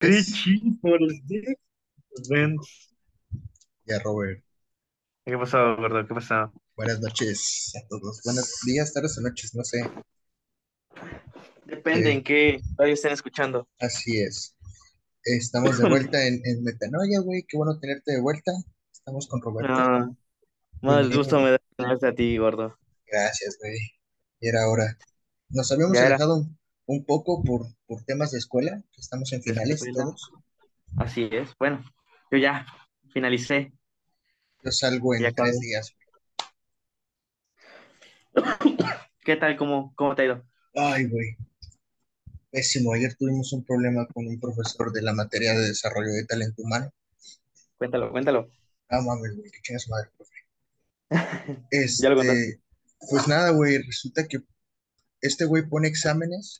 Cheese for the dick. Ven. ya, Robert. ¿Qué pasó, gordo? ¿Qué pasó? Buenas noches a todos. Buenos días, tardes o noches, no sé. Depende Eh, en qué radio estén escuchando. así es. Estamos de vuelta en, en Metanoia, güey. Qué bueno tenerte de vuelta. Estamos con Roberto. Ah, más gusto me da tenerte a ti, gordo. Gracias, güey. Y era hora. Nos habíamos alejado un, un poco por, por temas de escuela. que Estamos en finales todos. Así es. Bueno, yo ya finalicé. Yo salgo Ya en acabé. tres días. ¿Qué tal? ¿Cómo, cómo te ha ido? Ay, güey. Pésimo. Ayer tuvimos un problema con un profesor de la materia de desarrollo de talento humano. Cuéntalo, cuéntalo. Ah, mames, güey. Que chingas madre, profe. Ya lo contaste. Este, pues nada, güey, resulta que este güey pone exámenes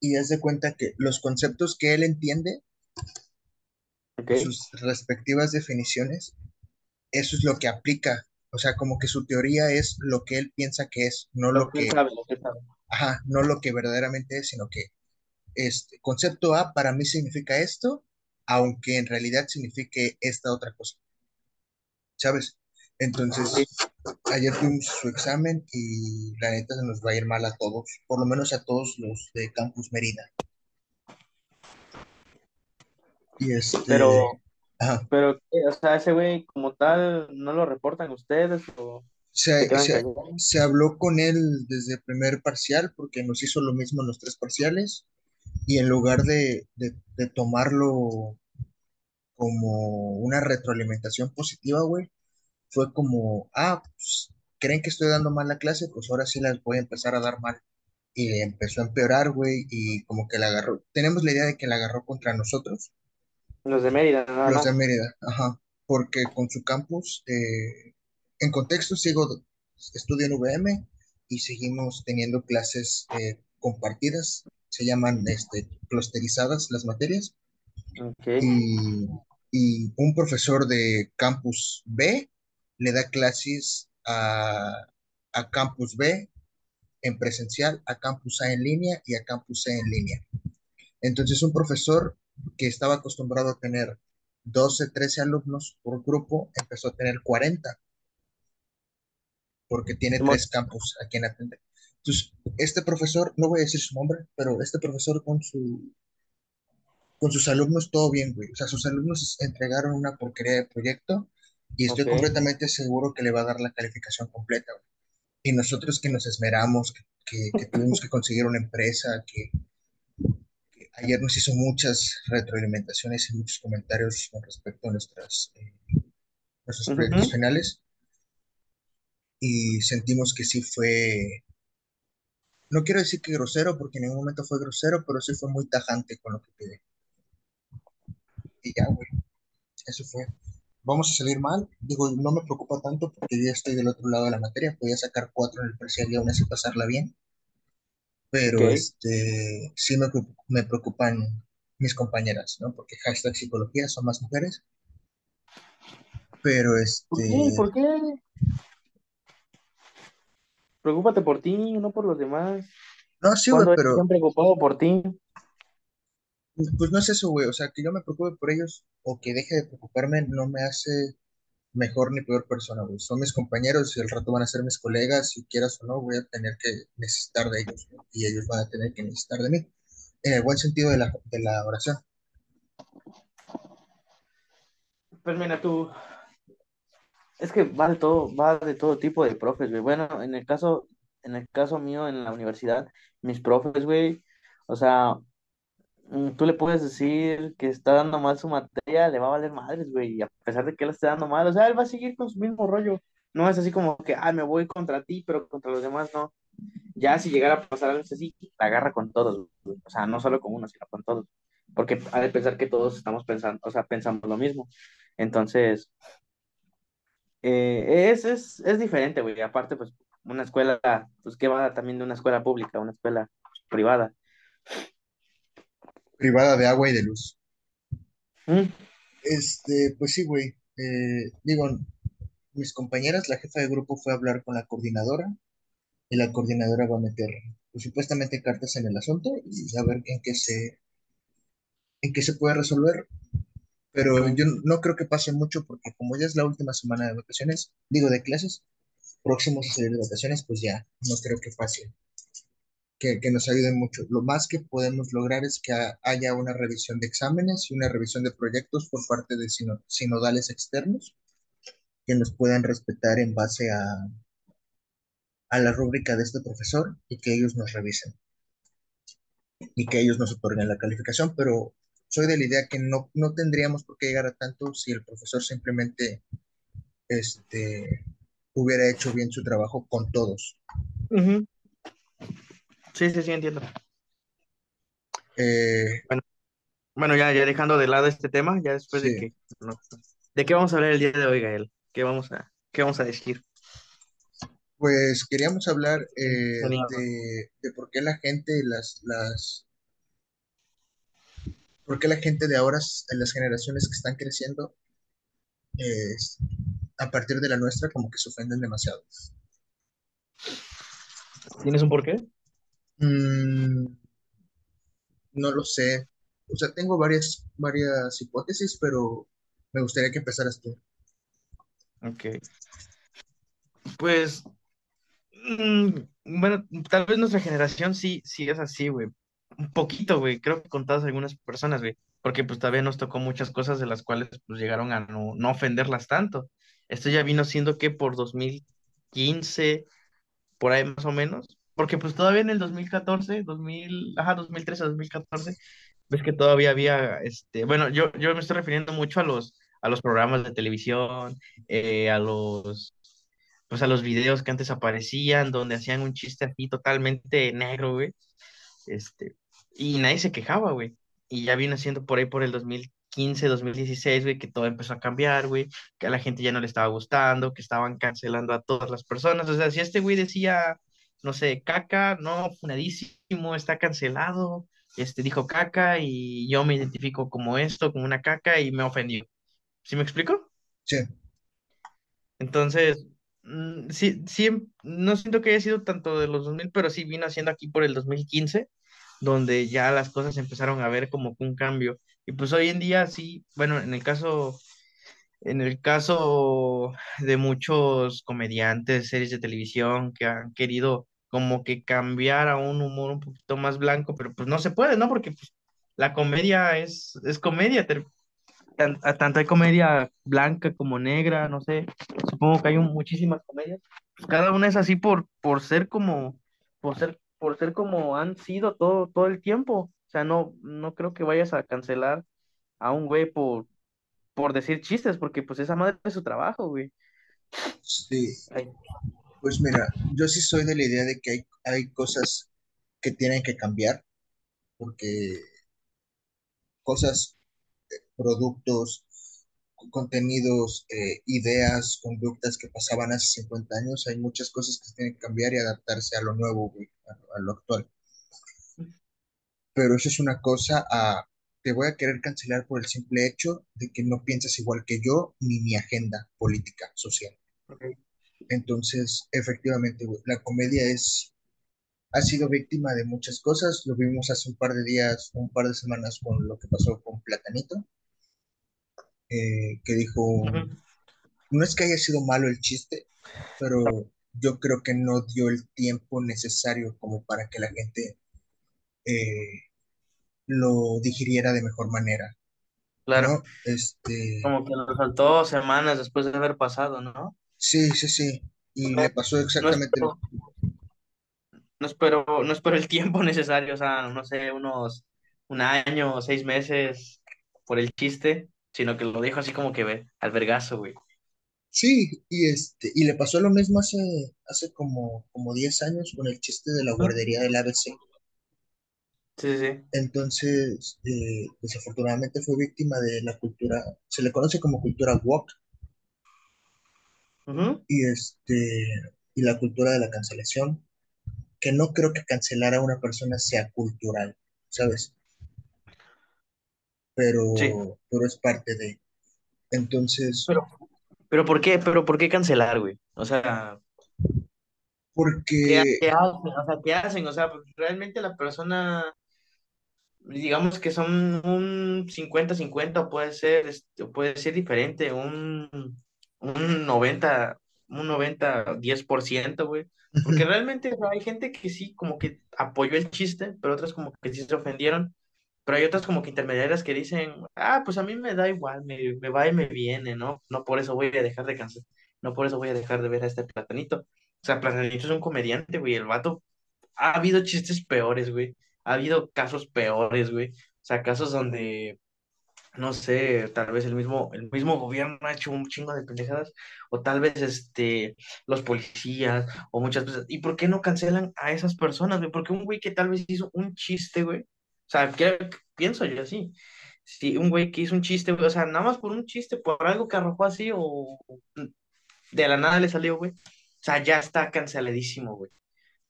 y haz de cuenta que los conceptos que él entiende, sus respectivas definiciones, eso es lo que aplica. O sea, como que su teoría es lo que él piensa que es, no Lo lo que él que, sabe, lo que él sabe. ajá, no lo que verdaderamente es, sino que este concepto A para mí significa esto, aunque en realidad signifique esta otra cosa, ¿sabes? Entonces, ayer tuvimos su examen y la neta se nos va a ir mal a todos, por lo menos a todos los de Campus Mérida. Y este, Pero, ajá, pero, o sea, ese güey como tal, ¿no lo reportan ustedes o se habló con él desde el primer parcial porque nos hizo lo mismo en los tres parciales y en lugar de, de, de tomarlo como una retroalimentación positiva, güey, fue como, ah, pues, ¿creen que estoy dando mal la clase? Pues ahora sí las voy a empezar a dar mal. Y empezó a empeorar, güey, y como que la agarró. Tenemos la idea de que la agarró contra nosotros, Los de Mérida, nada los de más. Mérida, ajá, porque con su campus, eh, en contexto, sigo, estudio en VM y seguimos teniendo clases eh, compartidas, se llaman este, clusterizadas las materias, y, y un profesor de campus B le da clases a, a campus B en presencial, a campus A en línea y a campus C en línea. Entonces, un profesor que estaba acostumbrado a tener 12, 13 alumnos por grupo, empezó a tener 40, porque tiene tres campus a quien atender. Entonces, este profesor, no voy a decir su nombre, pero este profesor con, su, con sus alumnos todo bien, güey. O sea, sus alumnos entregaron una porquería de proyecto y estoy ok. completamente seguro que le va a dar la calificación completa, güey. Y nosotros que nos esmeramos, que, que, que tuvimos que conseguir una empresa, que Ayer nos hizo muchas retroalimentaciones y muchos comentarios con respecto a nuestras, eh, nuestros proyectos Ujú. finales y sentimos que sí fue, no quiero decir que grosero porque en ningún momento fue grosero, pero sí fue muy tajante con lo que pide. Y ya, güey, eso fue. Vamos a salir mal, digo, no me preocupa tanto porque yo ya estoy del otro lado de la materia, podía sacar cuatro en el parcial y aún así pasarla bien, pero este, sí me, me preocupan mis compañeras, ¿no? Porque hashtag psicología son más mujeres, pero ¿Por qué? este, ¿Por qué? Preocúpate por ti, no por los demás. no, sí, güey, ¿Cuándo ellos se pero han preocupado por ti? Pues no es eso, güey. O sea, que yo me preocupe por ellos o que deje de preocuparme no me hace mejor ni peor persona, güey. Son mis compañeros y al rato van a ser mis colegas. Si quieras o no, voy a tener que necesitar de ellos, ¿no? Y ellos van a tener que necesitar de mí. En el buen sentido de la, de la oración. Pues mira, tú, es que va de todo, va de todo tipo de profes, güey. Bueno, en el caso, en el caso mío en la universidad, mis profes, güey, o sea, tú le puedes decir que está dando mal su materia, le va a valer madres, güey, a pesar de que él esté dando mal, o sea, él va a seguir con su mismo rollo. No es así como que, ah, me voy contra ti, pero contra los demás no. Ya si llegara a pasar algo así, la agarra con todos. O sea, no solo con uno, sino con todos. Porque ha de pensar que todos estamos pensando, o sea, pensamos lo mismo. Entonces, eh, es, es, es diferente, güey. Aparte, pues, una escuela, pues, que va también de una escuela pública, una escuela privada. Privada de agua y de luz. Mm, Este, pues sí, güey. Eh, digo, mis compañeras, la jefa de grupo fue a hablar con la coordinadora y la coordinadora va a meter, pues, supuestamente cartas en el asunto y a ver en qué se en qué se puede resolver, pero yo no creo que pase mucho porque como ya es la última semana de vacaciones, digo de clases, próximos a salir de vacaciones, pues ya no creo que pase, que, nos ayuden mucho. Lo más que podemos lograr es que ha- haya una revisión de exámenes y una revisión de proyectos por parte de sino- sinodales externos que nos puedan respetar en base a, a la rúbrica de este profesor y que ellos nos revisen y que ellos nos otorguen la calificación, pero soy de la idea que no, no tendríamos por qué llegar a tanto si el profesor simplemente este, hubiera hecho bien su trabajo con todos. Ujú. Sí, sí, sí, entiendo. Eh, Bueno, bueno, ya, ya dejando de lado este tema, ya después de que, no, ¿de qué vamos a hablar el día de hoy, Gael? ¿Qué vamos a, qué vamos a decir? pues queríamos hablar eh, de, de por qué la gente, las, las, por qué la gente de ahora, las generaciones que están creciendo, eh, a partir de la nuestra, como que se ofenden demasiado. ¿Tienes un porqué? Mm, no lo sé. O sea, tengo varias, varias hipótesis, pero me gustaría que empezaras tú. Ok. Pues, mm, bueno, tal vez nuestra generación sí, sí es así, güey. Un poquito, güey. Creo que contadas algunas personas, güey. Porque pues todavía nos tocó muchas cosas de las cuales pues llegaron a no, no ofenderlas tanto. Esto ya vino siendo que por 2015 por ahí más o menos. Porque pues todavía en el 2014, 2000, ajá, 2013, 2014, ves que todavía había, este, bueno, yo, yo me estoy refiriendo mucho a los, a los programas de televisión, eh, a los, pues a los videos que antes aparecían, donde hacían un chiste así totalmente negro, güey. Este, y nadie se quejaba, güey. Y ya vino siendo por ahí por el 2015, 2016, güey, que todo empezó a cambiar, güey, que a la gente ya no le estaba gustando, que estaban cancelando a todas las personas. O sea, si este güey decía, no sé, caca, no, funadísimo, está cancelado, este dijo caca y yo me identifico como esto, como una caca y me ofendió. ¿Sí me explico? Sí, Entonces, mm, sí, sí, no siento que haya sido tanto de los 2000, pero sí vino haciendo aquí por el 2015, donde ya las cosas empezaron a ver como un cambio. Y pues hoy en día sí, bueno, en el caso, en el caso de muchos comediantes, series de televisión que han querido como que cambiar a un humor un poquito más blanco, pero pues no se puede, ¿no? Porque pues, la comedia es, es comedia, tan- a- tanto hay comedia blanca como negra, no sé, supongo que hay un- muchísimas comedias. Pues cada una es así por, por ser como, por ser, por ser como han sido todo, todo el tiempo. O sea, no, no creo que vayas a cancelar a un güey por, por decir chistes, porque pues esa madre es su trabajo, güey. sí. Ay, Pues mira, yo sí soy de la idea de que hay, hay cosas que tienen que cambiar, porque cosas, productos, contenidos, eh, ideas, conductas que pasaban hace 50 años, hay muchas cosas que se tienen que cambiar y adaptarse a lo nuevo, a, lo actual. Pero eso es una cosa a, te voy a querer cancelar por el simple hecho de que no piensas igual que yo ni mi agenda política, social. ok. Entonces, efectivamente, güey, la comedia es, ha sido víctima de muchas cosas. Lo vimos hace un par de días, un par de semanas con lo que pasó con Platanito, eh, que dijo, no es que haya sido malo el chiste, pero yo creo que no dio el tiempo necesario como para que la gente eh, lo digiriera de mejor manera, Claro, ¿no? Este, como que lo saltó semanas después de haber pasado, ¿no? Sí, sí, sí. Y le No, pasó no exactamente, espero, no espero, no espero el tiempo necesario, o sea, no sé, unos un año o seis meses por el chiste, sino que lo dijo así como que ve, al vergazo, güey. sí, y este, y le pasó lo mismo hace, hace como, como 10 años con el chiste de la guardería del ABC. Sí, sí, sí. Entonces, eh, desafortunadamente fue víctima de la cultura, se le conoce como cultura woke, Y este, y la cultura de la cancelación, que no creo que cancelar a una persona sea cultural, ¿sabes? Sí. Pero, pero es parte de. Entonces, Pero, pero ¿por qué, pero ¿por qué cancelar, güey? O sea, ¿qué, porque qué hacen? O sea, ¿qué hacen? O sea, pues, realmente la persona, digamos que son un cincuenta cincuenta puede ser, este, puede ser diferente, un, un noventa un noventa diez por ciento güey. Porque realmente o sea, hay gente que sí, como que apoyó el chiste, pero otras como que sí se ofendieron. Pero hay otras como que intermediarias que dicen, ah, pues a mí me da igual, me, me va y me viene, ¿no? No por eso voy a dejar de cansar, no por eso voy a dejar de ver a este platanito. O sea, Platanito es un comediante, güey, el vato ha habido chistes peores, güey. Ha habido casos peores, güey. O sea, casos donde, no sé, tal vez el mismo, el mismo gobierno ha hecho un chingo de pendejadas, o tal vez este, los policías, o muchas veces. ¿Y por qué no cancelan a esas personas, güey? Porque un güey que tal vez hizo un chiste, güey. O sea, ¿qué pienso yo así? Si un güey que hizo un chiste, güey, o sea, nada más por un chiste, por algo que arrojó así, o de la nada le salió, güey. O sea, ya está canceladísimo, güey.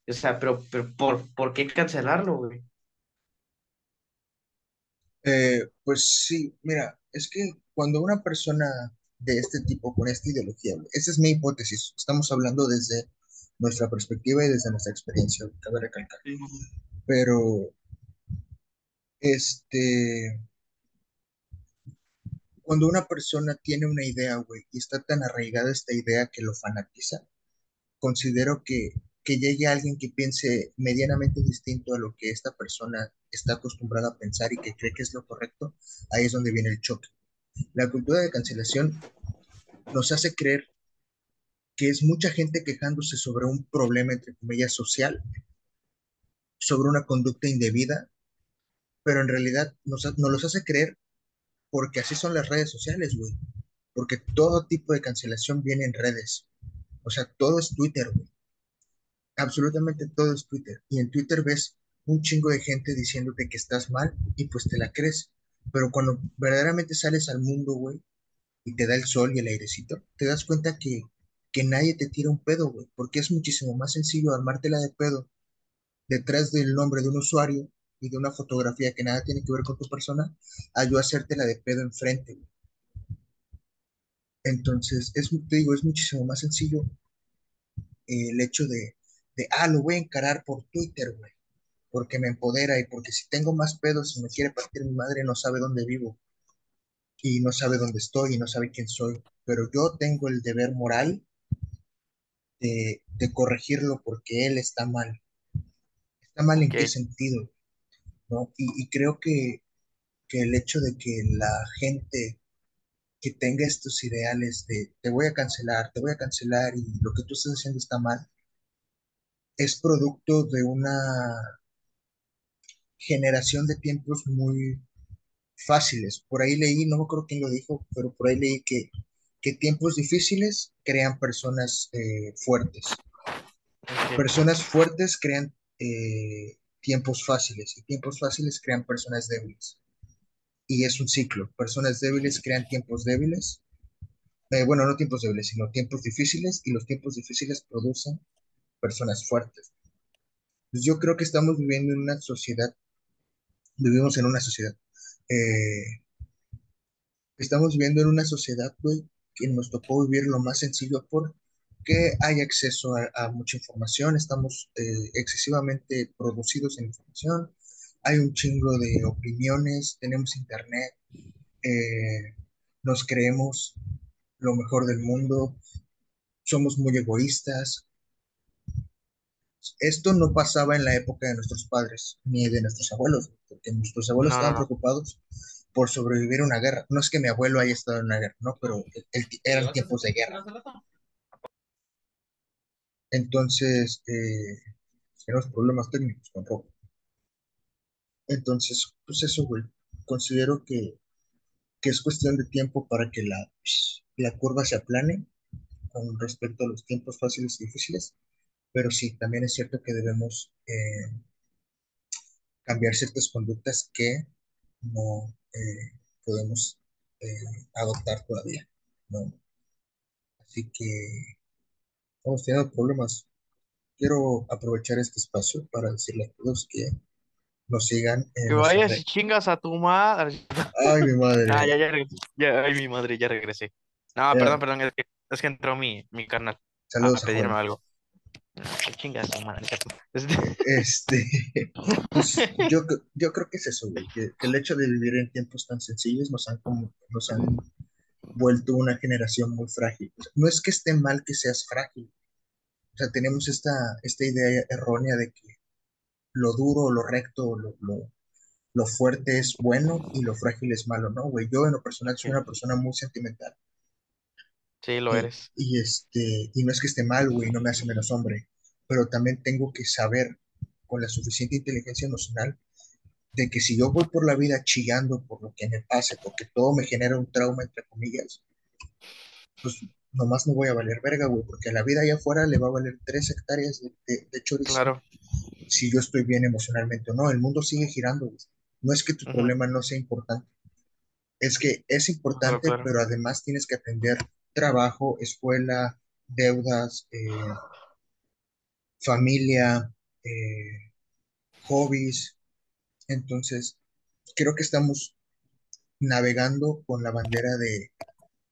O sea, pero, pero ¿por, ¿por qué cancelarlo, güey? Eh, pues sí, mira, es que cuando una persona de este tipo, con esta ideología, esa es mi hipótesis, estamos hablando desde nuestra perspectiva y desde nuestra experiencia, cabe recalcar, pero este, cuando una persona tiene una idea, güey, y está tan arraigada esta idea que lo fanatiza, considero que, que llegue alguien que piense medianamente distinto a lo que esta persona está acostumbrada a pensar y que cree que es lo correcto, ahí es donde viene el choque. La cultura de cancelación nos hace creer que es mucha gente quejándose sobre un problema, entre comillas, social, sobre una conducta indebida, pero en realidad nos, nos los hace creer porque así son las redes sociales, güey. Porque todo tipo de cancelación viene en redes. O sea, todo es Twitter, güey. Absolutamente todo es Twitter. Y en Twitter ves un chingo de gente diciéndote que estás mal y pues te la crees. Pero cuando verdaderamente sales al mundo, güey, y te da el sol y el airecito, te das cuenta que, que nadie te tira un pedo, güey, porque es muchísimo más sencillo armártela de pedo detrás del nombre de un usuario y de una fotografía que nada tiene que ver con tu persona, a yo hacértela de pedo enfrente, güey. Entonces, es, te digo, es muchísimo más sencillo eh, el hecho de, de, ah, lo voy a encarar por Twitter, güey, porque me empodera y porque si tengo más pedos y me quiere partir mi madre, no sabe dónde vivo y no sabe dónde estoy y no sabe quién soy. Pero yo tengo el deber moral de, de corregirlo porque él está mal. ¿Está mal en qué sentido? ¿No? Y, y creo que, que el hecho de que la gente que tenga estos ideales de te voy a cancelar, te voy a cancelar y lo que tú estás haciendo está mal, es producto de una generación de tiempos muy fáciles. Por ahí leí, no me acuerdo quién lo dijo, pero por ahí leí que, que tiempos difíciles crean personas eh, fuertes. Personas fuertes crean eh, tiempos fáciles y tiempos fáciles crean personas débiles. Y es un ciclo. Personas débiles crean tiempos débiles. Eh, bueno, no tiempos débiles, sino tiempos difíciles y los tiempos difíciles producen personas fuertes. Pues yo creo que estamos viviendo en una sociedad, vivimos en una sociedad eh, Estamos viviendo en una sociedad, que nos tocó vivir lo más sencillo porque hay acceso a, a mucha información, estamos eh, excesivamente producidos en información, hay un chingo de opiniones, tenemos internet, eh, nos creemos lo mejor del mundo, somos muy egoístas. Esto no pasaba en la época de nuestros padres ni de nuestros abuelos, porque nuestros abuelos no, estaban preocupados por sobrevivir a una guerra. No es que mi abuelo haya estado en una guerra, no, pero el- el- eran tiempos de guerra. Entonces, eh, tenemos problemas técnicos con robo. Entonces, pues eso, güey. Considero que, que es cuestión de tiempo para que la, la curva se aplane con respecto a los tiempos fáciles y difíciles, pero sí, también es cierto que debemos eh, cambiar ciertas conductas que no eh, podemos eh, adoptar todavía, ¿no? Así que estamos teniendo problemas. Quiero aprovechar este espacio para decirle a todos que nos sigan Que vayas y chingas a tu madre. Ay, mi Ah, madre. ya, ya regresé. Ya, ay, mi madre, ya regresé. No, perdón, Ya, perdón, es que, es que entró mi, mi carnal a saludos a pedirme Juan. algo. Qué chingas, madre. Este, Este, pues yo, yo creo que es eso, güey, que, que el hecho de vivir en tiempos tan sencillos nos han, como, nos han vuelto una generación muy frágil. No es que esté mal que seas frágil, o sea, tenemos esta, esta idea errónea de que lo duro, lo recto, lo, lo, lo fuerte es bueno y lo frágil es malo, ¿no, güey? Yo en lo personal soy una persona muy sentimental sí, lo y, eres. y, este, y no es que esté mal, güey, no me hace menos hombre, pero también tengo que saber con la suficiente inteligencia emocional de que si yo voy por la vida chillando por lo que me pase, porque todo me genera un trauma, entre comillas, pues nomás no voy a valer verga, güey, porque a la vida allá afuera le va a valer tres hectáreas de, de, de chorizo Claro. si yo estoy bien emocionalmente o no. El mundo sigue girando, güey. No es que tu problema no sea importante, es que es Claro, importante, claro. pero además tienes que atender trabajo, escuela, deudas, eh, familia, eh, hobbies. Entonces, creo que estamos navegando con la bandera de,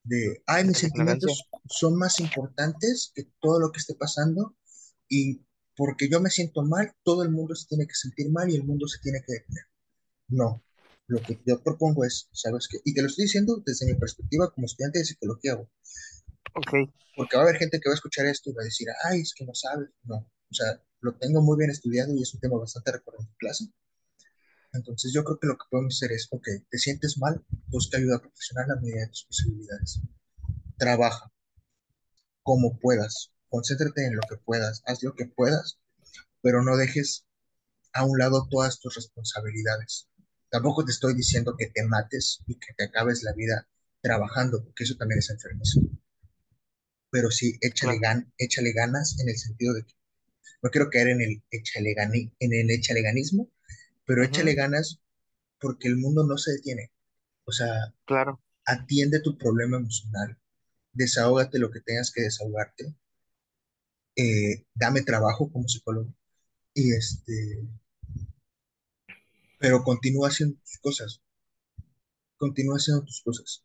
de, ay, mis sentimientos son más importantes que todo lo que esté pasando y porque yo me siento mal, todo el mundo se tiene que sentir mal y el mundo se tiene que detener. No, lo que yo propongo es, ¿sabes qué? Y te lo estoy diciendo desde mi perspectiva como estudiante de psicología, güey, Ok, porque va a haber gente que va a escuchar esto y va a decir, ay, es que no sabes. No, o sea, lo tengo muy bien estudiado y es un tema bastante recurrente en clase. Entonces yo creo que lo que podemos hacer es, ok, te sientes mal, busca ayuda profesional a medida de tus posibilidades. Trabaja como puedas, concéntrate en lo que puedas, haz lo que puedas, pero no dejes a un lado todas tus responsabilidades. Tampoco te estoy diciendo que te mates y que te acabes la vida trabajando, porque eso también es enfermez. Pero sí, échale, gan échale ganas en el sentido de que no quiero caer en el échale, gani en el échale ganismo, pero échale ujú, ganas porque el mundo no se detiene. O sea, Claro. atiende tu problema emocional, desahógate lo que tengas que desahogarte, eh, dame trabajo como psicólogo y este, pero continúa haciendo tus cosas, continúa haciendo tus cosas.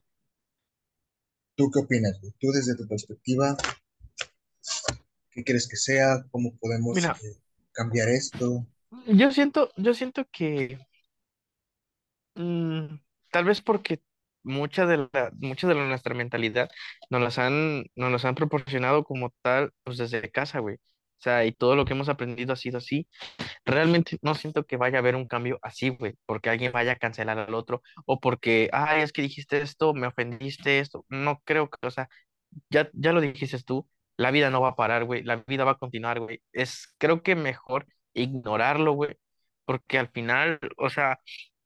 ¿Tú qué opinas? Tú desde tu perspectiva, ¿qué crees que sea? ¿Cómo podemos Mira, eh, cambiar esto? yo siento, yo siento que Mm, tal vez porque mucha de la, mucha de la- nuestra mentalidad nos las han, nos las han proporcionado como tal, pues desde casa, güey. O sea, y todo lo que hemos aprendido ha sido así. Realmente no siento que vaya a haber un cambio así, güey, porque alguien vaya a cancelar al otro o porque, ay, es que dijiste esto, me ofendiste esto. No creo que, o sea, ya, ya lo dijiste tú, la vida no va a parar, güey, la vida va a continuar, güey. Es, creo que mejor ignorarlo, güey, porque al final, o sea,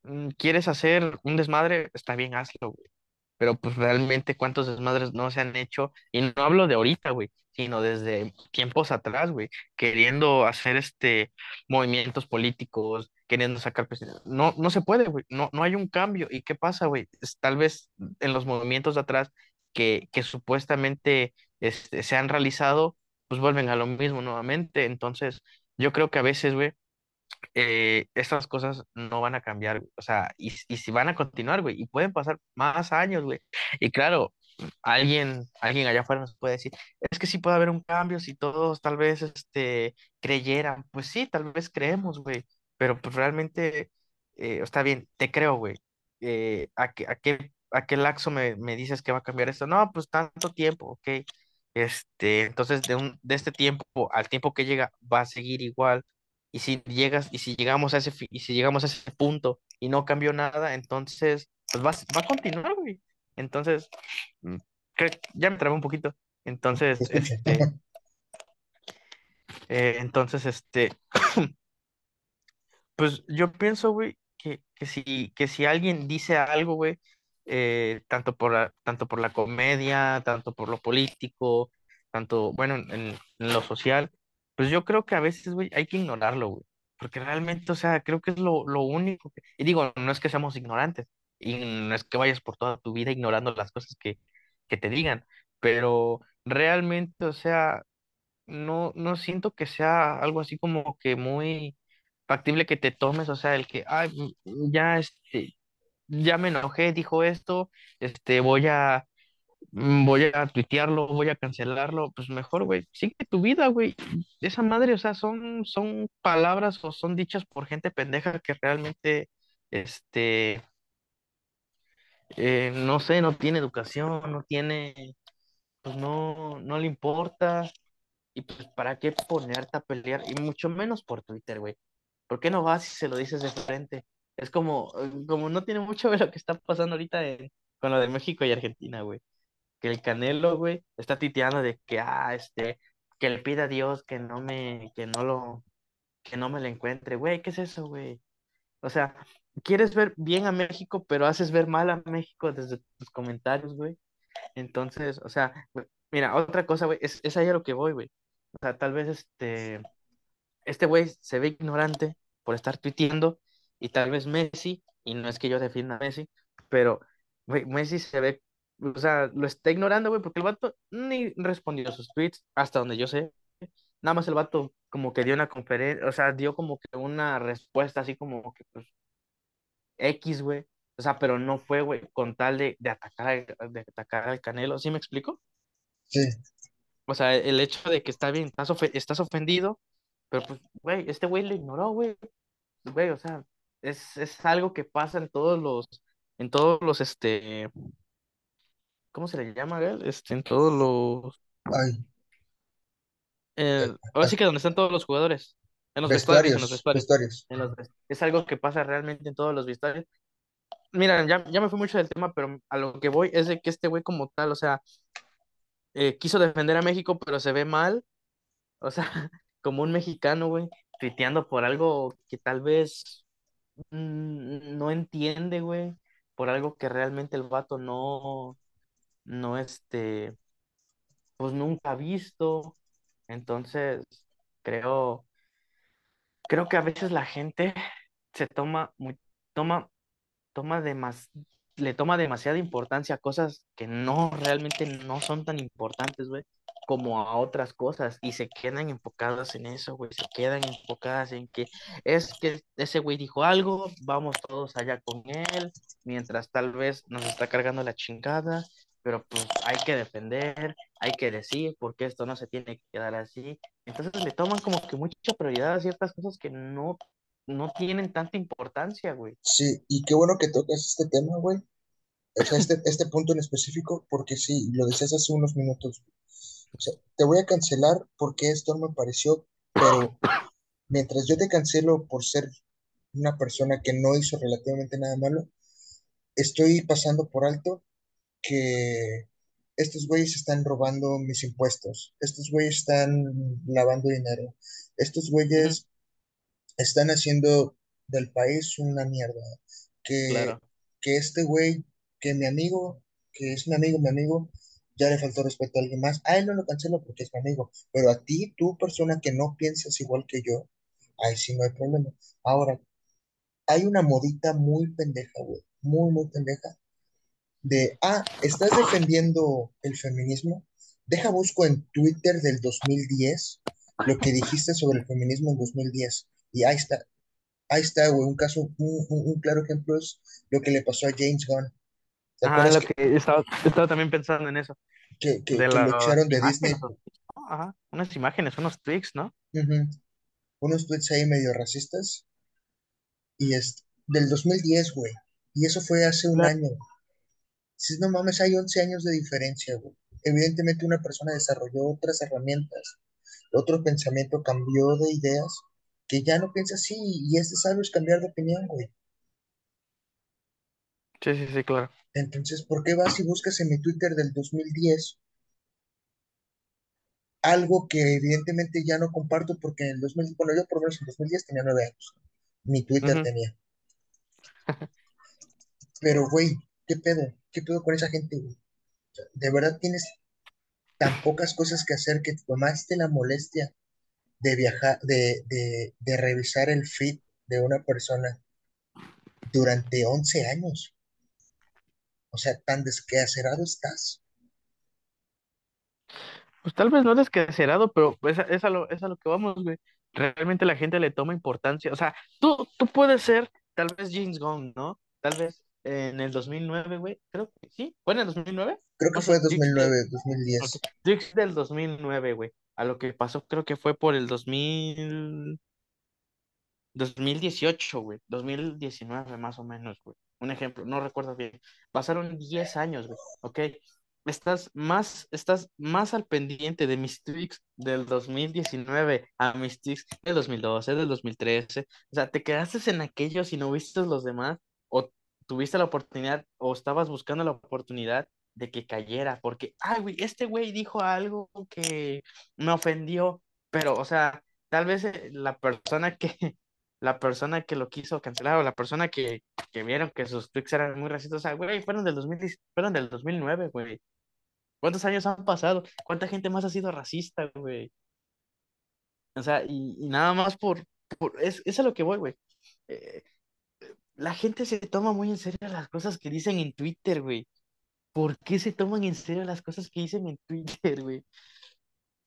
mm, quieres hacer un desmadre, está bien, hazlo, güey. Pero pues realmente cuántos desmadres no se han hecho, y no hablo de ahorita, güey, sino desde tiempos atrás, güey, queriendo hacer este movimientos políticos, queriendo sacar presidente. No, no se puede, güey, no, no hay un cambio. ¿Y qué pasa, güey? Tal vez en los movimientos de atrás que, que supuestamente este, se han realizado, pues vuelven a lo mismo nuevamente. Entonces, yo creo que a veces, güey, eh, estas cosas no van a cambiar. O sea, y, y si van a continuar, güey, y pueden pasar más años, güey. Y claro, alguien, alguien allá afuera nos puede decir, es que sí puede haber un cambio si todos tal vez este, creyeran. Pues sí, tal vez creemos, güey, pero pues realmente eh, está bien, te creo, güey. Eh, ¿a qué, a qué, a qué laxo me, me dices que va a cambiar esto? No, pues tanto tiempo, ok. Este, entonces de un, de este tiempo al tiempo que llega va a seguir igual y si llegas, y si llegamos a ese, y si llegamos a ese punto y no cambió nada, entonces, pues va, a- va a continuar, güey. Entonces, mm, ya me trabé un poquito. Entonces, este, eh, entonces, este, pues yo pienso, güey, que, que si, que si alguien dice algo, güey, eh, tanto por la, tanto por la comedia, tanto por lo político, tanto, bueno, en, en lo social, pues yo creo que a veces, güey, hay que ignorarlo, güey. Porque realmente, o sea, creo que es lo, lo único que... Y digo, no es que seamos ignorantes, y no es que vayas por toda tu vida ignorando las cosas que, que te digan, pero realmente, o sea, no, no siento que sea algo así como que muy factible que te tomes, o sea, el que, ay, mm, ya, este, ya me enojé, dijo esto, este, voy a, mm, voy a tuitearlo, voy a cancelarlo, pues mejor, güey, sigue tu vida, güey. Esa madre, o sea, son, son palabras o son dichas por gente pendeja que realmente, este, eh, no sé, no tiene educación, no tiene, pues no, no le importa. Y pues, ¿para qué ponerte a pelear? Y mucho menos por Twitter, güey. ¿Por qué no vas y se lo dices de frente? Es como, eh, como no tiene mucho de lo que está pasando ahorita con lo de México y Argentina, güey. Que el Canelo, güey, está titeando de que, ah, este, que le pida a Dios que no me, que no lo, que no me lo encuentre, güey, ¿qué es eso, güey? O sea, quieres ver bien a México, pero haces ver mal a México desde tus comentarios, güey. Entonces, o sea, mira, otra cosa, güey, es, es ahí a lo que voy, güey. O sea, tal vez este, este güey se ve ignorante por estar tuiteando y tal vez Messi, y no es que yo defienda a Messi, pero güey, Messi se ve, o sea, lo está ignorando, güey, porque el vato ni respondió a sus tweets, hasta donde yo sé. Nada más el vato como que dio una conferencia, o sea, dio como que una respuesta así como que pues X, güey. O sea, pero no fue, güey, con tal de, de atacar, al- de atacar al Canelo, ¿sí me explico? Sí, O sea, el hecho de que está bien, estás, ofe- estás ofendido, pero pues, güey, este güey lo ignoró, güey. Güey, o sea, es, es algo que pasa en todos los, en todos los, este, ¿cómo se le llama, güey? Este, en todos los, ay, eh, eh, ahora ah, sí que donde están todos los jugadores, en los vestuarios, en los vestuarios, vestuarios, vestuarios. en los, ves- es algo que pasa realmente en todos los vestuarios. Mira, ya, ya me fui mucho del tema, pero a lo que voy es de que este güey como tal, o sea, eh, quiso defender a México, pero se ve mal, o sea, como un mexicano, güey, tuiteando por algo que tal vez no entiende, güey, por algo que realmente el vato no, no, este, pues nunca ha visto. Entonces, creo, creo que a veces la gente se toma, muy, toma toma demas- le toma demasiada importancia a cosas que no realmente no son tan importantes, güey, como a otras cosas y se quedan enfocadas en eso, güey, se quedan enfocadas en que es que ese güey dijo algo, vamos todos allá con él, mientras tal vez nos está cargando la chingada, pero pues hay que defender, hay que decir porque esto no se tiene que quedar así. Entonces le toman como que mucha prioridad a ciertas cosas que no, no tienen tanta importancia, güey. Sí, y qué bueno que tocas este tema, güey. O sea, este, este punto en específico, porque sí, lo decías hace unos minutos. O sea, te voy a cancelar porque esto no me pareció, pero mientras yo te cancelo por ser una persona que no hizo relativamente nada malo, estoy pasando por alto que estos güeyes están robando mis impuestos, estos güeyes están lavando dinero, estos güeyes están haciendo del país una mierda. Que, claro. que este güey, que mi amigo, que es mi amigo, mi amigo, ya le faltó respeto a alguien más. A él no lo cancelo porque es mi amigo, pero a ti, tú, persona que no piensas igual que yo, ahí sí no hay problema. Ahora, hay una modita muy pendeja, güey, muy, muy pendeja, de, ah, ¿estás defendiendo el feminismo? Deja busco en Twitter del 2010 lo que dijiste sobre el feminismo en 2010. Y ahí está, Ahí está, güey, un caso, un, un- un claro ejemplo es lo que le pasó a James Gunn. ¿Te Ajá, acuerdas lo que, que estaba, estaba también pensando en eso, que, que, de que lo echaron de Disney? Ajá, unas imágenes, unos tweets, ¿no? Ujú. Unos tweets ahí medio racistas y es del 2010, güey. Y eso fue hace un año. Dices, no mames, hay 11 años de diferencia, güey. Evidentemente una persona desarrolló otras herramientas, otro pensamiento, cambió de ideas, que ya no piensa así y es de sabios cambiar de opinión, güey. Sí, sí, sí, claro. Entonces, ¿por qué vas y buscas en mi Twitter del 2010 algo que evidentemente ya no comparto porque en el 2000, bueno, yo por lo menos en 2010 tenía nueve años, mi Twitter tenía. Pero, güey, ¿qué pedo? ¿Qué pedo con esa gente, güey? ¿De verdad tienes tan pocas cosas que hacer que te tomaste la molestia de viajar, de, de, de revisar el feed de una persona durante 11 años? O sea, tan desquacerado estás. Pues tal vez no descarcerado, pero es, es a lo, es a lo que vamos, güey. Realmente la gente le toma importancia. O sea, tú, tú puedes ser tal vez James Gunn, ¿no? Tal vez en el 2009, güey. Creo que sí. ¿Fue en el 2009? Creo que fue sé, tweets de, 2009, ok, 2010. tweets del 2009, güey. A lo que pasó creo que fue por el 2000, 2018, güey. 2019 más o menos, güey. Un ejemplo, no recuerdo bien. Pasaron 10 años, güey. Ok. Estás más, estás más al pendiente de mis tweets del 2019 a mis tweets del 2012, del 2013. O sea, te quedaste en aquellos y no viste los demás, o tuviste la oportunidad, o estabas buscando la oportunidad de que cayera, porque, ay, güey, este güey dijo algo que me ofendió, pero, o sea, tal vez eh, la persona que, la persona que lo quiso cancelar o la persona que, que vieron que sus tweets eran muy racistas, o sea, güey, fueron del 2010, fueron del 2009, güey. ¿Cuántos años han pasado? ¿Cuánta gente más ha sido racista, güey? O sea, y, y nada más por, por es, es a lo que voy, güey. Eh, la gente se toma muy en serio las cosas que dicen en Twitter, güey. ¿Por qué se toman en serio las cosas que dicen en Twitter, güey?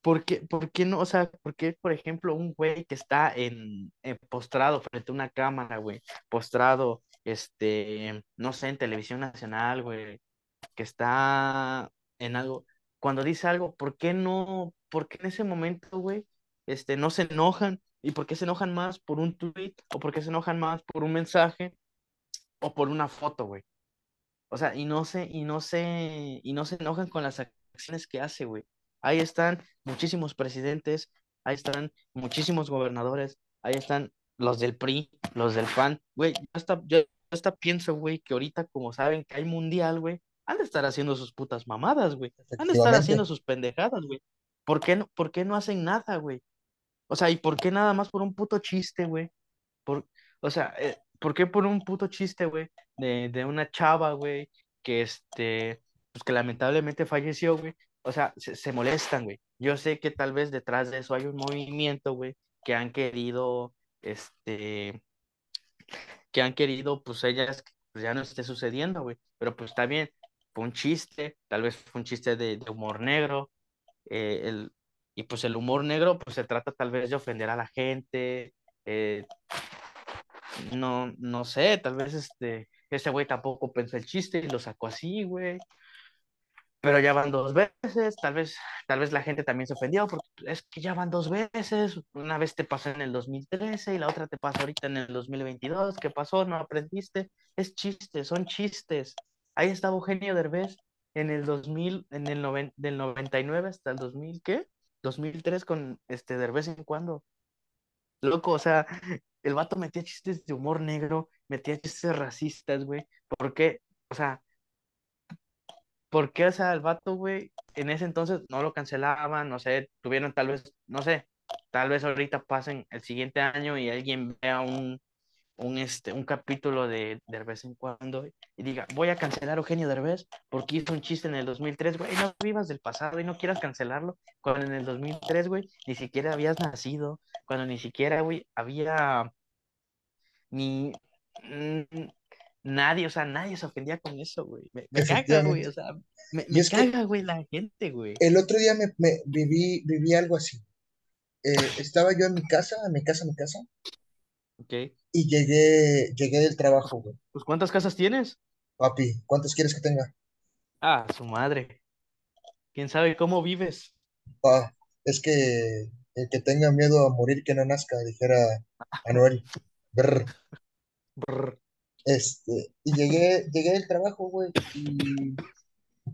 ¿Por qué, por qué no? O sea, ¿por qué, por ejemplo, un güey que está en, en postrado frente a una cámara, güey, postrado, este, no sé, en televisión nacional, güey, que está en algo, cuando dice algo, ¿por qué no, por qué en ese momento, güey, este, no se enojan? ¿Y por qué se enojan más por un tweet? ¿O por qué se enojan más por un mensaje? ¿O por una foto, güey? O sea, y no se, y no se, y no se enojan con las acciones que hace, güey. Ahí están muchísimos presidentes, ahí están muchísimos gobernadores, ahí están los del PRI, los del PAN, güey. Yo hasta, yo hasta pienso, güey, que ahorita como saben que hay mundial, güey, han de estar haciendo sus putas mamadas, güey. Han de estar haciendo sus pendejadas, güey. ¿Por qué no, por qué no hacen nada, güey? O sea, ¿y por qué nada más por un puto chiste, güey? Por, o sea, eh, ¿por qué por un puto chiste, güey? De, de una chava, güey, que este, pues que lamentablemente falleció, güey. O sea, se, se molestan, güey. Yo sé que tal vez detrás de eso hay un movimiento, güey, que han querido, este, que han querido, pues ellas, pues, ya no esté sucediendo, güey. Pero pues está bien, fue un chiste, tal vez fue un chiste de, de humor negro, eh, el, y pues el humor negro, pues se trata tal vez de ofender a la gente, eh, no, no sé, tal vez este, ese güey tampoco pensó el chiste y lo sacó así, güey. Pero ya van dos veces, tal vez, tal vez la gente también se ofendió, porque es que ya van dos veces, una vez te pasó en el 2013 y la otra te pasó ahorita en el 2022, ¿qué pasó? ¿No aprendiste? Es chiste, son chistes. Ahí estaba Eugenio Derbez en el 2000, en el noven, del 99 hasta el 2000, ¿qué? 2003 con este Derbez en cuando. Loco, o sea, el vato metía chistes de humor negro, metía chistes racistas, güey. ¿Por qué? O sea, ¿por qué, o sea, el vato, güey, en ese entonces no lo cancelaban, no sé, tuvieron tal vez, no sé, tal vez ahorita pasen el siguiente año y alguien vea un, un, este, un capítulo de Derbez en cuando y diga, voy a cancelar a Eugenio Derbez porque hizo un chiste en el 2003, güey, no vivas del pasado y no quieras cancelarlo, cuando en el 2003, güey, ni siquiera habías nacido, cuando ni siquiera, güey, había ni nadie, o sea, nadie se ofendía con eso, güey. Me, me caga, güey, o sea, me, caga, güey, la gente, güey. el otro día me, me viví, viví algo así. Eh, estaba yo en mi casa, en mi casa, en mi casa, Ok. y llegué, llegué del trabajo, güey. pues, ¿cuántas casas tienes? Papi, ¿cuántos quieres que tenga? Ah, su madre. ¿Quién sabe cómo vives? Ah, es que el que tenga miedo a morir que no nazca, dijera Anuel. Brr. Brr. Este, y llegué, llegué del trabajo, güey, y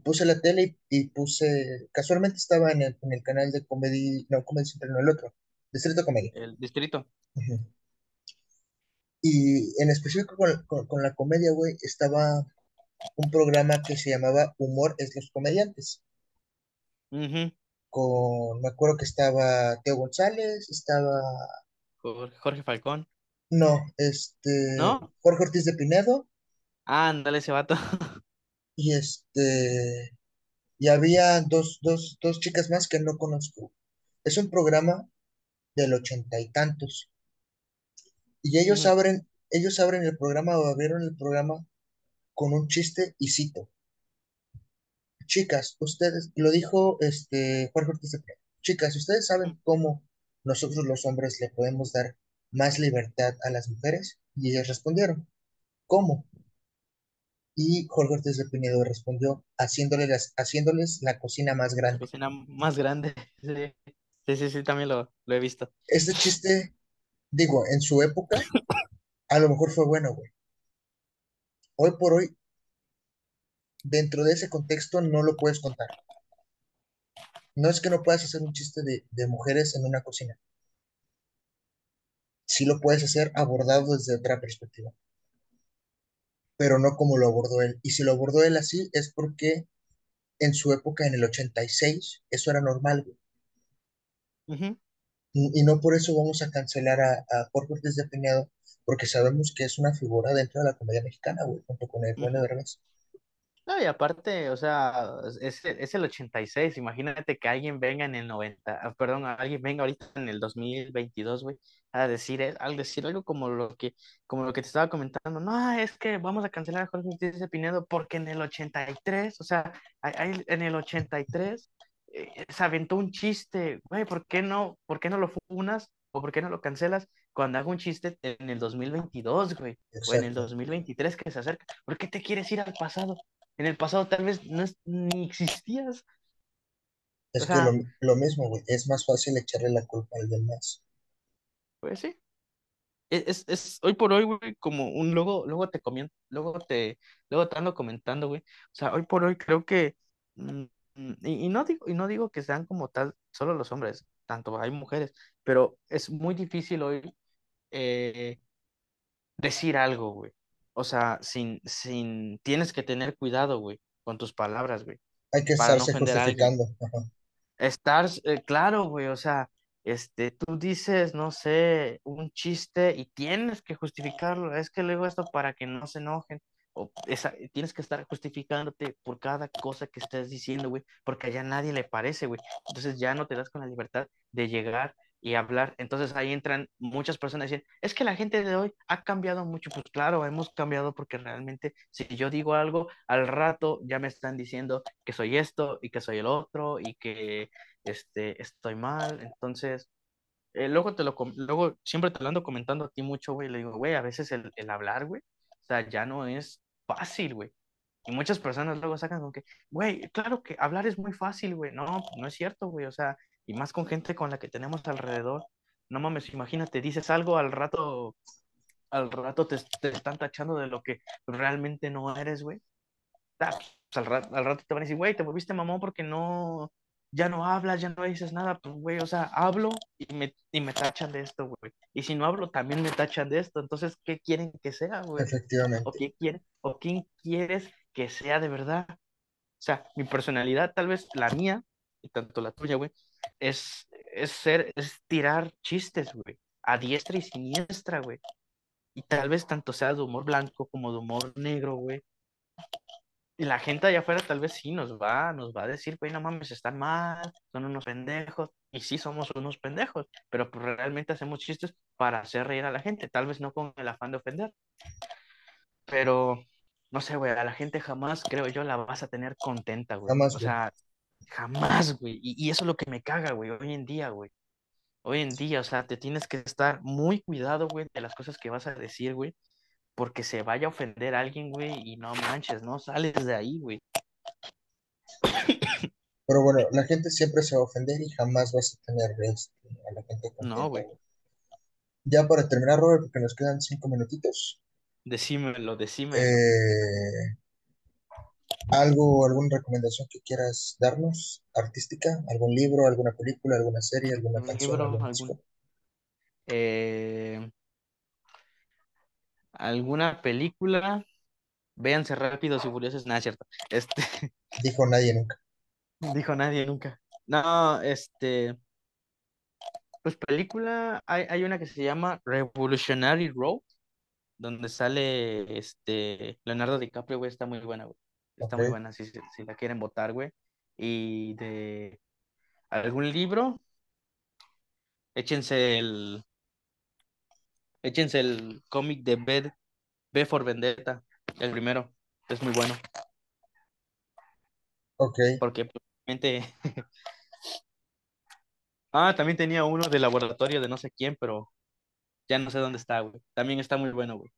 puse la tele y, y puse, casualmente estaba en el, en el canal de Comedy, no, Comedy Central, no, el otro, Distrito Comedia. El distrito. Ujú. Y en específico con, con- con la comedia, güey, estaba un programa que se llamaba Humor es los comediantes. Con, me acuerdo que estaba Teo González, estaba, Jorge, Jorge Falcón. no, este, ¿No? Jorge Ortiz de Pinedo, Ah, ándale ese vato. y este, y había dos, dos, dos chicas más que no conozco. Es un programa del ochenta y tantos. Y ellos abren, ellos abren el programa o abrieron el programa con un chiste y cito. Chicas, ustedes, lo dijo este Jorge Ortiz de. Chicas, ¿ustedes saben cómo nosotros los hombres le podemos dar más libertad a las mujeres? Y ellas respondieron, ¿cómo? Y Jorge Ortiz de Pinedo respondió, haciéndoles, las- haciéndoles la cocina más La grande. cocina más grande. Sí, sí, sí, sí, también lo, lo he visto. Este chiste, digo, en su época, a lo mejor fue bueno, güey. Hoy por hoy, dentro de ese contexto, no lo puedes contar. No es que no puedas hacer un chiste de, mujeres en una cocina. Sí lo puedes hacer abordado desde otra perspectiva, pero no como lo abordó él. Y si lo abordó él así, es porque en su época, en el 86, eso era normal, güey. Y y no por eso vamos a cancelar a, a Jorge Ortiz de Pinedo, porque sabemos que es una figura dentro de la comedia mexicana, güey, junto con el Eugenio Ujú. Derbez. No, y aparte, o sea, es, es el 86, imagínate que alguien venga en el 90, ah, perdón, alguien venga ahorita en el 2022, güey, a decir, eh, al decir algo como lo que, como lo que te estaba comentando, no, es que vamos a cancelar a Jorge Ortiz de Pinedo porque en el 83, o sea, ahí- ahí en el 83 eh, se aventó un chiste, güey, ¿por qué no, por qué no lo funas o por qué no lo cancelas cuando haga un chiste en el 2022, güey, o en el Exacto. 2023 que se acerca? ¿Por qué te quieres ir al pasado? En el pasado tal vez no es- ni existías. O Es que lo, mismo, güey, es más fácil echarle la culpa a alguien más. pues sí. E- Es, es, hoy por hoy, güey, como un luego, luego te comento, luego te, luego te ando comentando, güey. O sea, hoy por hoy creo que, mm, y, y no digo, y no digo que sean como tal solo los hombres, tanto hay mujeres, pero es muy difícil hoy eh, decir algo, güey. O sea, sin, sin, tienes que tener cuidado, güey, con tus palabras, güey, Hay que para estarse justificando. Ajá. Estar, eh, claro, güey, o sea, este, tú dices, no sé, un chiste y tienes que justificarlo, es que luego esto para que no se enojen, o esa, tienes que estar justificándote por cada cosa que estés diciendo, güey, porque allá nadie le parece, güey, entonces ya no te das con la libertad de llegar y hablar, entonces ahí entran muchas personas y dicen, es que la gente de hoy ha cambiado mucho, pues claro, hemos cambiado porque realmente si yo digo algo, al rato ya me están diciendo que soy esto y que soy el otro y que este, estoy mal, entonces, eh, luego te lo, luego siempre te lo ando comentando a ti mucho, güey, le digo, güey, a veces el, el hablar, güey, o sea, ya no es fácil, güey, y muchas personas luego sacan con que, güey, claro que hablar es muy fácil, güey, no, no es cierto, güey, o sea, y más con gente con la que tenemos alrededor, no mames, imagínate, dices algo al rato, al rato te, te están tachando de lo que realmente no eres, güey, Ah, pues, al, ra- al rato te van a decir, güey, te volviste mamón porque no, ya no hablas, ya no dices nada, pues, güey, o sea, hablo y me, y me tachan de esto, güey. Y si no hablo, también me tachan de esto. Entonces, ¿qué quieren que sea, güey? ¿O Efectivamente. qué quieren, o quién quieres que sea de verdad? O sea, mi personalidad, tal vez la mía, y tanto la tuya, güey, es, es ser, es tirar chistes, güey, a diestra y siniestra, güey. Y tal vez tanto sea de humor blanco como de humor negro, güey. Y la gente allá afuera tal vez sí nos va, nos va a decir, güey, no mames, están mal, son unos pendejos. Y sí somos unos pendejos, pero pues realmente hacemos chistes para hacer reír a la gente, tal vez no con el afán de ofender. Pero, no sé, güey, a la gente jamás, creo yo, la vas a tener contenta, güey. Jamás, O güey. sea, jamás, güey. Y, y eso es lo que me caga, güey, hoy en día, güey. Hoy en día, o sea, te tienes que estar muy cuidado, güey, de las cosas que vas a decir, güey, porque se vaya a ofender a alguien, güey, y no manches, no sales de ahí, güey. Pero bueno, la gente siempre se va a ofender y jamás vas a tener este, a la gente No, contenta, güey. güey. Ya para terminar, Robert, porque nos quedan cinco minutitos. Decímelo, decímelo. eh, ¿algo, alguna recomendación que quieras darnos, artística? ¿Algún libro, alguna película, alguna serie, alguna Un canción, libro, algún algún, eh, alguna película. Véanse rápidos y furiosos. Nada, es cierto. Este, Dijo nadie nunca. dijo nadie nunca. No, este, pues película, hay, hay una que se llama Revolutionary Road, donde sale este Leonardo DiCaprio, güey, está muy buena, güey. Está muy buena si si la quieren votar, güey. Y de algún libro, échense el, échense el cómic de B, B for Vendetta, el primero. Es muy bueno, ok. porque pues, realmente... Ah, también tenía uno de laboratorio de no sé quién, pero ya no sé dónde está, güey. También está muy bueno, güey.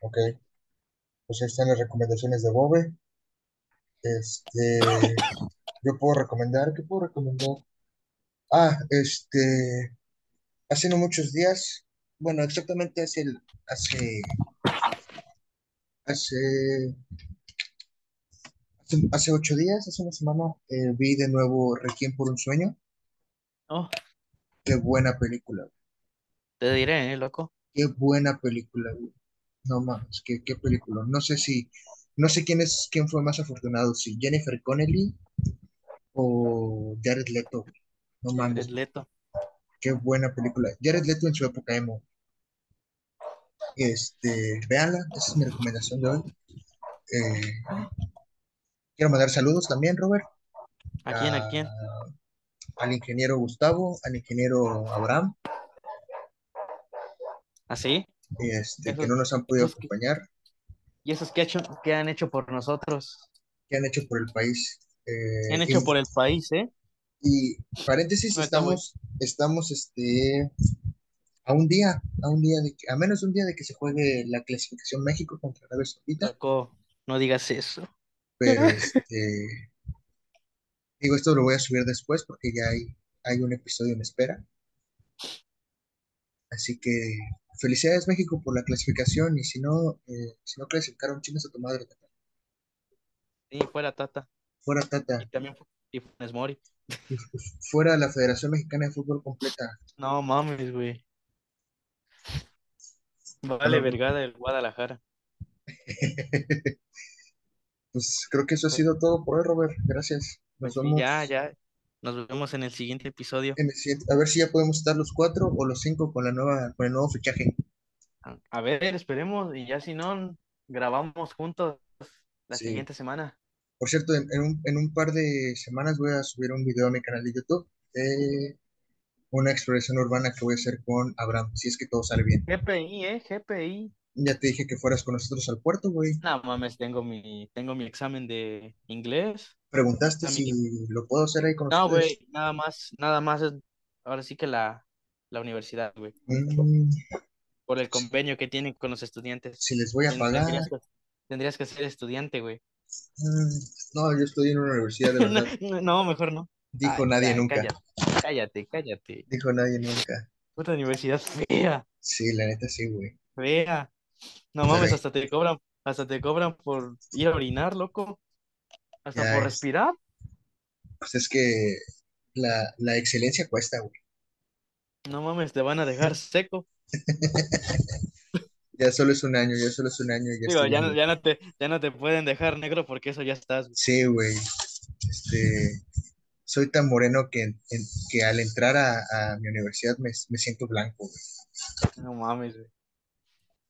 Ok. Pues ahí están las recomendaciones de Bobe. Este, yo puedo recomendar, ¿qué puedo recomendar? Ah, este, hace no muchos días, bueno, exactamente hace, el- hace, hace, hace, hace ocho días, hace una semana, eh, vi de nuevo Requiem por un sueño. Oh, Qué buena película, te diré, ¿eh, loco? qué buena película, güey. No mames, qué, qué película. No sé si, no sé quién es, quién fue más afortunado, si Jennifer Connelly o Jared Leto, güey. No mames, Jared Leto. qué buena película. Jared Leto en su época emo. Este, véanla, esa es mi recomendación de hoy. Eh, quiero mandar saludos también, Robert, ¿A quién? ¿A quién? al ingeniero Gustavo, al ingeniero Abraham, ¿Así? este, que no nos han podido que- acompañar, ¿Y esos que, hecho, que han hecho por nosotros? que han hecho por el país. Eh, ¿Qué han hecho y- por el país, eh? Y paréntesis, No, estamos, estamos este, a un día, a un día de que, a menos un día de que se juegue la clasificación México contra Arabia Saudita, no digas eso. pero este, digo, esto lo voy a subir después porque ya hay, hay un episodio en espera. Así que felicidades México por la clasificación y si no, eh, si no clasificaron, chingas a tu madre, Tata. Sí, fuera Tata. Fuera Tata, Y también y Funes Mori. fuera la Federación Mexicana de Fútbol completa. No mames, güey. Vale, vergada el Guadalajara. Pues creo que eso ha sido todo por hoy, Robert. Gracias. Nos Pues vemos. ya, ya. Nos vemos en el siguiente episodio. en el siguiente- a ver si ya podemos estar los cuatro o los cinco con la nueva, con el nuevo fichaje. A- A ver, esperemos. Y ya si no, grabamos juntos la Sí. siguiente semana. Por cierto, en, en un, en un par de semanas voy a subir un video a mi canal de YouTube de una exploración urbana que voy a hacer con Abraham, si es que todo sale bien. GPI, eh, GPI. Ya te dije que fueras con nosotros al puerto, güey. No mames, tengo mi, tengo mi examen de inglés. Preguntaste si lo puedo hacer ahí con No, ustedes. güey, nada más, nada más es, ahora sí que la, la universidad, güey. Mm, Por el convenio que tienen con los estudiantes. si les voy a pagar. Tendrías que, tendrías que ser estudiante, güey. Mm, no, yo estoy en una universidad de No, verdad. no, no, mejor no. Dijo Ay, nadie ya, nunca. Cállate, cállate. Dijo nadie nunca. Puta universidad fea, Sí, la neta sí, güey. fea. No mames, hasta te cobran, hasta te cobran por ir a orinar, loco. Hasta Ya por es. respirar. Pues es que la, la excelencia cuesta, güey. No mames, te van a dejar seco. Ya solo es un año, ya solo es un año ya Digo, ya no, ya no te, ya no te pueden dejar negro porque eso ya estás. güey. Sí, güey. Este, soy tan moreno que, en- que al entrar a, a mi universidad me, me siento blanco, güey. No mames, güey.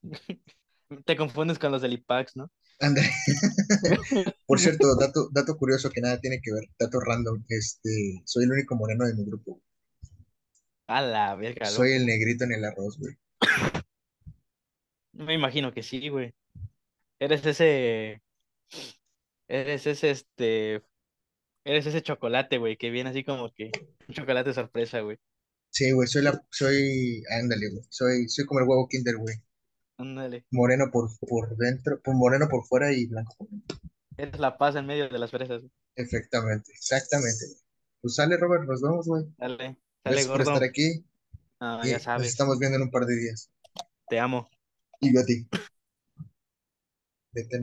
Te confundes con los del IPAX, ¿no? Anda. Por cierto, dato, dato curioso que nada tiene que ver, dato random. Este, soy el único moreno de mi grupo. A la verga, Soy el negrito en el arroz, güey. Me imagino que sí, güey. Eres ese. Eres ese, este. Eres ese chocolate, güey, que viene así como que. Un chocolate sorpresa, güey. Sí, güey, soy la, soy, ándale, güey. Soy, soy como el huevo Kinder, güey. Ándale. Moreno por, por dentro, por moreno por fuera y blanco por dentro. Eres la paz en medio de las fresas. güey. Exactamente. güey. Pues sale, Robert, nos vemos, güey. Dale, dale, Gracias por gordo. estar aquí Ah, y ya nos sabes. estamos viendo en un par de días. Te amo. Y yo a ti. Vete